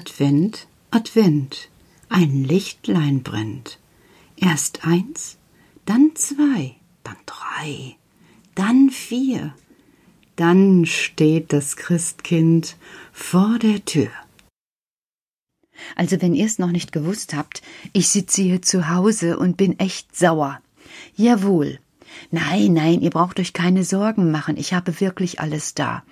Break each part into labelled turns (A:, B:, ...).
A: Advent, Advent, ein Lichtlein brennt. Erst eins, dann zwei, dann drei, dann vier, dann steht das Christkind vor der Tür.
B: Also wenn ihr es noch nicht gewusst habt, ich sitze hier zu Hause und bin echt sauer. Jawohl, Nein, nein, ihr braucht euch keine Sorgen machen. Ich habe wirklich alles da.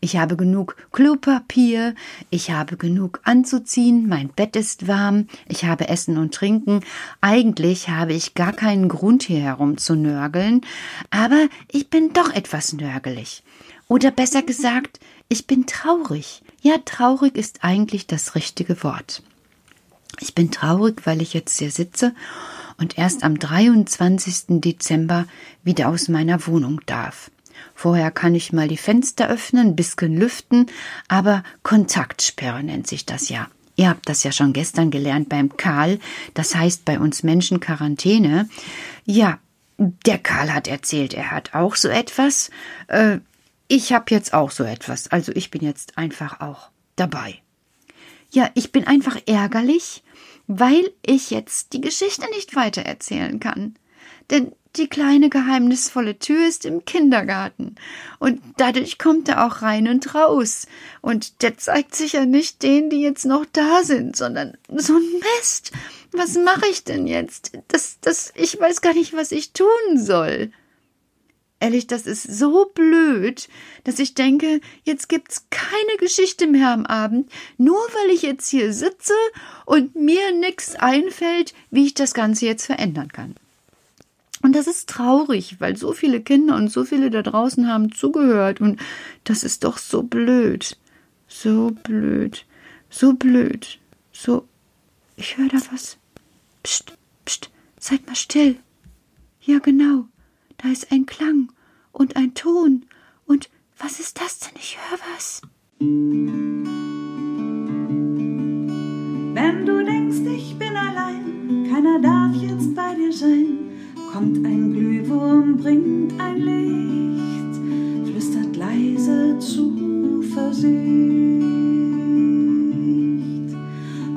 B: Ich habe genug Klopapier, ich habe genug anzuziehen, mein Bett ist warm, ich habe Essen und Trinken. Eigentlich habe ich gar keinen Grund hier herum zu nörgeln, aber ich bin doch etwas nörgelig. Oder besser gesagt, ich bin traurig. Ja, traurig ist eigentlich das richtige Wort. Ich bin traurig, weil ich jetzt hier sitze und erst am 23. Dezember wieder aus meiner Wohnung darf. Vorher kann ich mal die Fenster öffnen, bisschen lüften, aber Kontaktsperre nennt sich das ja. Ihr habt das ja schon gestern gelernt beim Karl, das heißt bei uns Menschen Quarantäne. Ja, der Karl hat erzählt, er hat auch so etwas. Äh, ich hab jetzt auch so etwas, also ich bin jetzt einfach auch dabei. Ja, ich bin einfach ärgerlich, weil ich jetzt die Geschichte nicht weiter erzählen kann. Denn die kleine geheimnisvolle Tür ist im Kindergarten und dadurch kommt er auch rein und raus. Und der zeigt sich ja nicht denen, die jetzt noch da sind, sondern so ein Mist. Was mache ich denn jetzt? Das, das, ich weiß gar nicht, was ich tun soll. Ehrlich, das ist so blöd, dass ich denke, jetzt gibt's keine Geschichte mehr am Abend, nur weil ich jetzt hier sitze und mir nix einfällt, wie ich das Ganze jetzt verändern kann. Und das ist traurig, weil so viele Kinder und so viele da draußen haben zugehört und das ist doch so blöd. So blöd. So blöd. So. Ich höre da was. Psst, psst, seid mal still. Ja, genau. Da ist ein Klang und ein Ton. Und was ist das denn? Ich höre was.
C: Wenn du denkst, ich bin allein, keiner darf jetzt bei dir sein, kommt ein Glühwurm, bringt ein Licht, flüstert leise Zuversicht.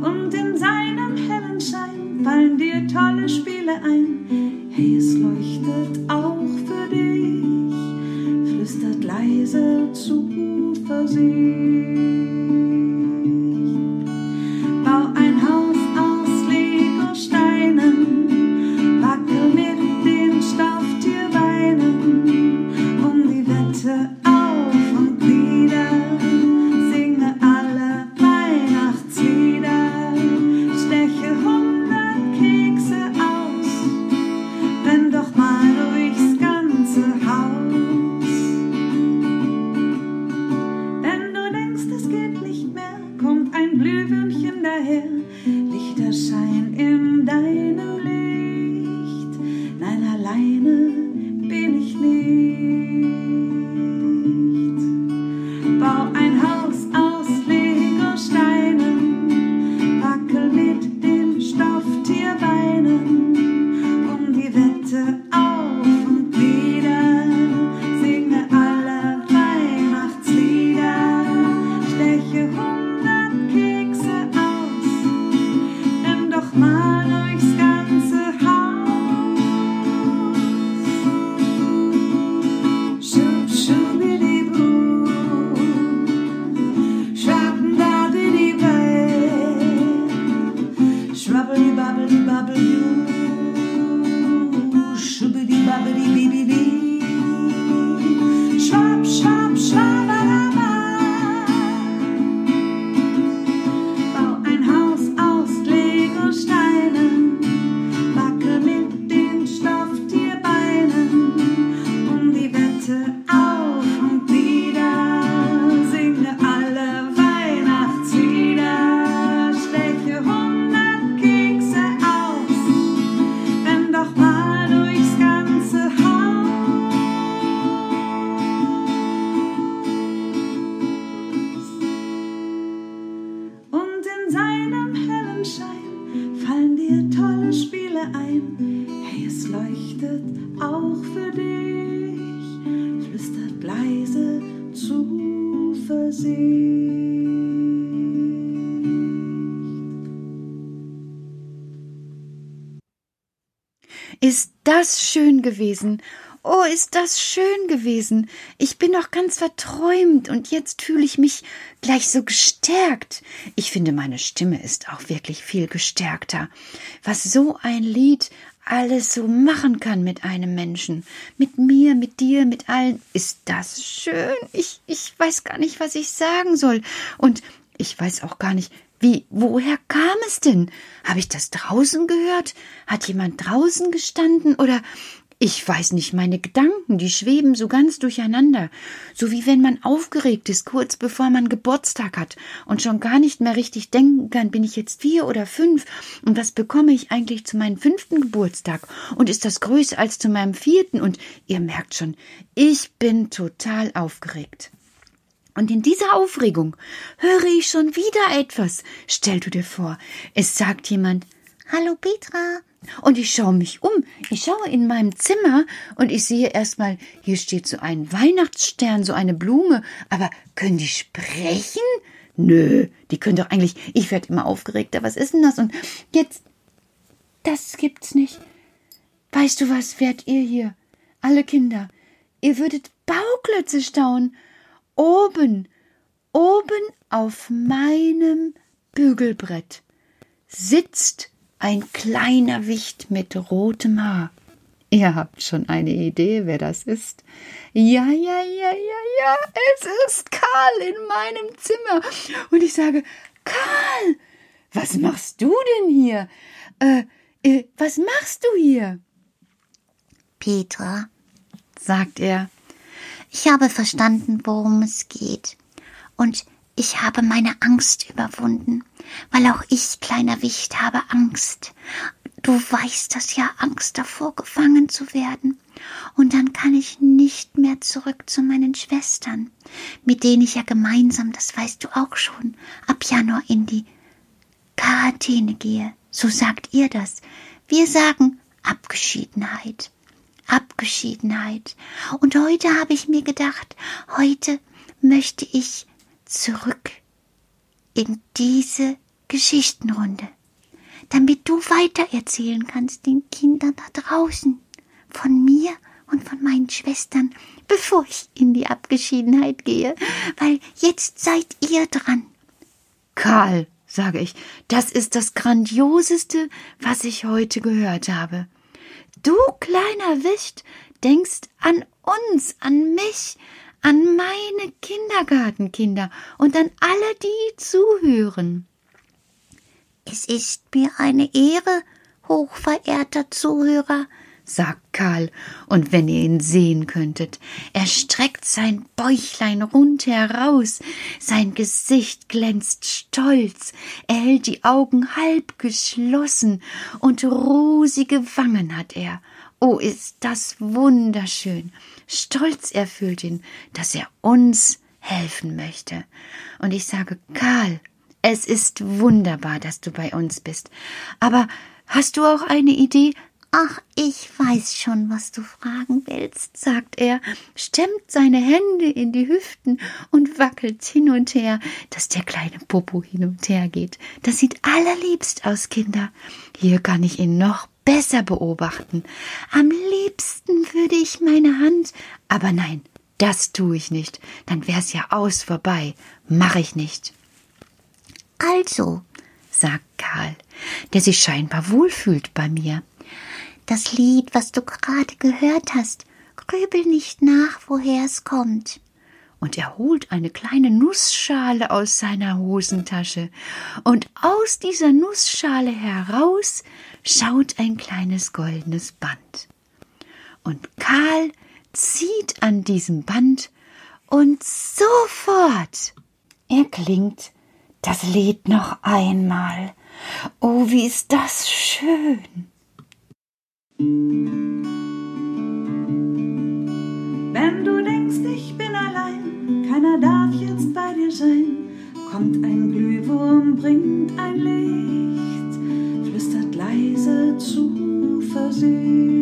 C: Und in seinem hellen Schein fallen dir tolle Spiele ein, hey, es leuchtet auch für dich flüstert leise Zuversicht. my Stelle ein, hey, es leuchtet auch für dich, flüstert leise Zuversicht.
B: Ist das schön gewesen Oh, ist das schön gewesen. Ich bin noch ganz verträumt und jetzt fühle ich mich gleich so gestärkt. Ich finde, meine Stimme ist auch wirklich viel gestärkter. Was so ein Lied alles so machen kann mit einem Menschen. Mit mir, mit dir, mit allen. Ist das schön? Ich, ich weiß gar nicht, was ich sagen soll. Und ich weiß auch gar nicht, wie, woher kam es denn? Habe ich das draußen gehört? Hat jemand draußen gestanden? Oder ich weiß nicht, meine Gedanken, die schweben so ganz durcheinander, so wie wenn man aufgeregt ist, kurz bevor man Geburtstag hat und schon gar nicht mehr richtig denken kann, bin ich jetzt vier oder fünf und was bekomme ich eigentlich zu meinem fünften Geburtstag und ist das größer als zu meinem vierten und ihr merkt schon, ich bin total aufgeregt. Und in dieser Aufregung höre ich schon wieder etwas. Stell du dir vor, es sagt jemand Hallo Petra, und ich schaue mich um. Ich schaue in meinem Zimmer und ich sehe erstmal, hier steht so ein Weihnachtsstern, so eine Blume. Aber können die sprechen? Nö, die können doch eigentlich. Ich werde immer aufgeregter. Was ist denn das? Und jetzt. Das gibt's nicht. Weißt du was, werdet ihr hier? Alle Kinder. Ihr würdet Bauklötze staunen. Oben, oben auf meinem Bügelbrett sitzt ein kleiner Wicht mit rotem Haar. Ihr habt schon eine Idee, wer das ist? Ja, ja, ja, ja, ja, es ist Karl in meinem Zimmer. Und ich sage, Karl, was machst du denn hier? Äh, äh, was machst du hier?
D: Petra, sagt er, ich habe verstanden, worum es geht. Und ich habe meine Angst überwunden, weil auch ich, kleiner Wicht, habe Angst. Du weißt das ja, Angst davor, gefangen zu werden. Und dann kann ich nicht mehr zurück zu meinen Schwestern, mit denen ich ja gemeinsam, das weißt du auch schon, ab Januar in die Quarantäne gehe. So sagt ihr das. Wir sagen Abgeschiedenheit. Abgeschiedenheit. Und heute habe ich mir gedacht, heute möchte ich zurück in diese Geschichtenrunde, damit du weitererzählen kannst den Kindern da draußen von mir und von meinen Schwestern, bevor ich in die Abgeschiedenheit gehe, weil jetzt seid ihr dran.
B: Karl, sage ich, das ist das Grandioseste, was ich heute gehört habe. Du kleiner Wicht denkst an uns, an mich, an meine Kindergartenkinder und an alle, die zuhören.
D: Es ist mir eine Ehre, hochverehrter Zuhörer,
B: sagt Karl, und wenn ihr ihn sehen könntet, er streckt sein Bäuchlein rund heraus, sein Gesicht glänzt stolz, er hält die Augen halb geschlossen, und rosige Wangen hat er. Oh, ist das wunderschön. Stolz erfüllt ihn, dass er uns helfen möchte. Und ich sage, Karl, es ist wunderbar, dass du bei uns bist. Aber hast du auch eine Idee?
D: Ach, ich weiß schon, was du fragen willst,
B: sagt er, stemmt seine Hände in die Hüften und wackelt hin und her, dass der kleine Popo hin und her geht. Das sieht allerliebst aus, Kinder. Hier kann ich ihn noch besser beobachten. Am liebsten würde ich meine Hand, aber nein, das tue ich nicht, dann wär's ja aus vorbei. Mach ich nicht.
D: Also,
B: sagt Karl, der sich scheinbar wohlfühlt bei mir.
D: Das Lied, was du gerade gehört hast, grübel nicht nach, woher es kommt
B: und er holt eine kleine Nussschale aus seiner Hosentasche, und aus dieser Nussschale heraus schaut ein kleines goldenes Band. Und Karl zieht an diesem Band, und sofort erklingt das Lied noch einmal. Oh, wie ist das schön!
C: Keiner darf jetzt bei dir sein. Kommt ein Glühwurm, bringt ein Licht, flüstert leise Zuversicht.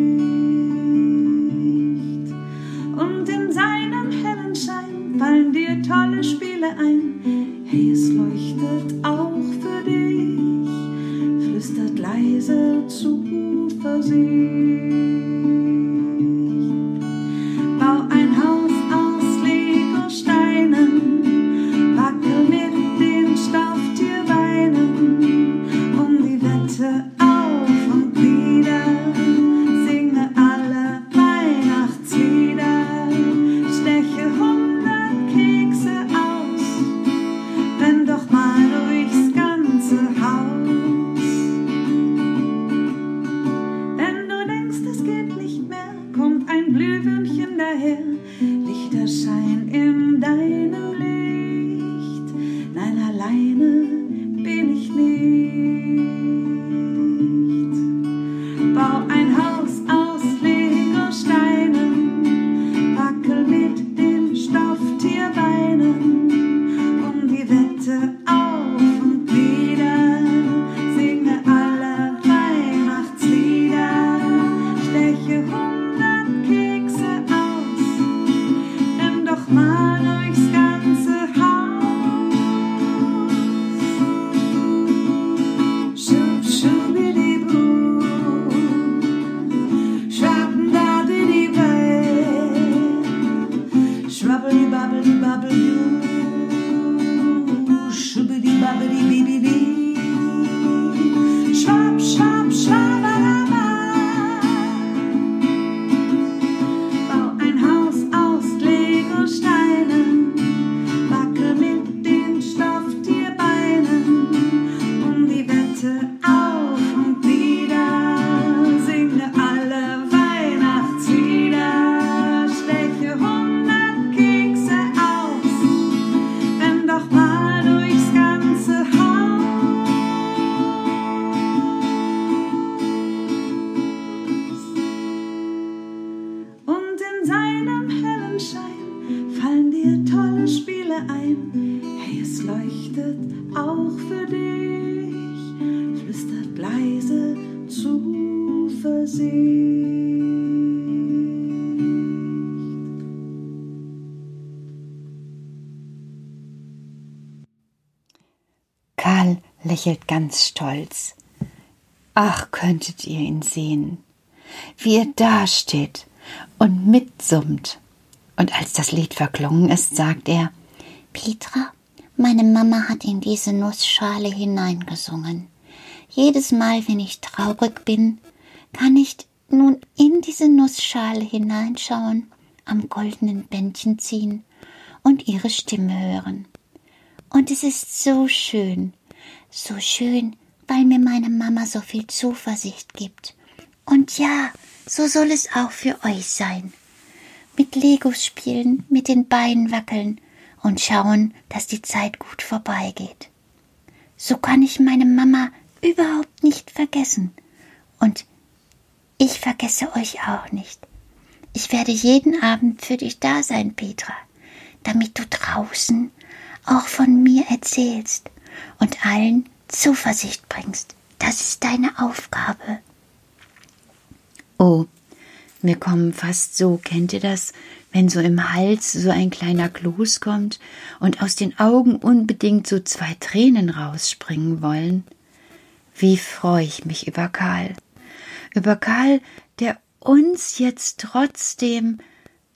B: Lächelt ganz stolz. Ach, könntet ihr ihn sehen, wie er dasteht und mitsummt. Und als das Lied verklungen ist, sagt er,
D: Petra, meine Mama hat in diese Nussschale hineingesungen. Jedes Mal, wenn ich traurig bin, kann ich nun in diese Nussschale hineinschauen, am goldenen Bändchen ziehen und ihre Stimme hören. Und es ist so schön, so schön, weil mir meine Mama so viel Zuversicht gibt. Und ja, so soll es auch für euch sein. Mit Legos spielen, mit den Beinen wackeln und schauen, dass die Zeit gut vorbeigeht. So kann ich meine Mama überhaupt nicht vergessen. Und ich vergesse euch auch nicht. Ich werde jeden Abend für dich da sein, Petra, damit du draußen auch von mir erzählst und allen Zuversicht bringst. Das ist deine Aufgabe.
B: oh, mir kommen fast so, kennt ihr das, wenn so im Hals so ein kleiner Kloß kommt und aus den Augen unbedingt so zwei Tränen rausspringen wollen? Wie freue ich mich über Karl. Über Karl, der uns jetzt trotzdem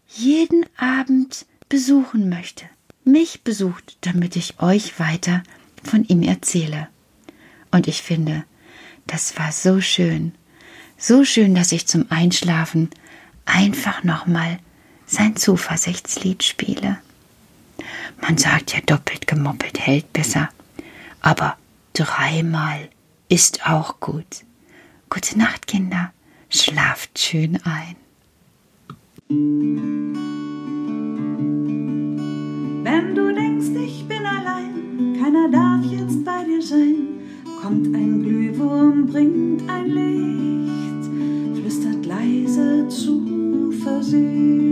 B: jeden Abend besuchen möchte, mich besucht, damit ich euch weiter von ihm erzähle. Und ich finde, das war so schön, so schön, dass ich zum Einschlafen einfach nochmal sein Zuversichtslied spiele. Man sagt ja, doppelt gemoppelt hält besser, aber dreimal ist auch gut. Gute Nacht, Kinder, schlaft schön ein.
C: Wenn du denkst, ich bin allein, keiner darf jetzt bei dir sein, kommt ein Glühwurm, bringt ein Licht, flüstert leise Zuversicht.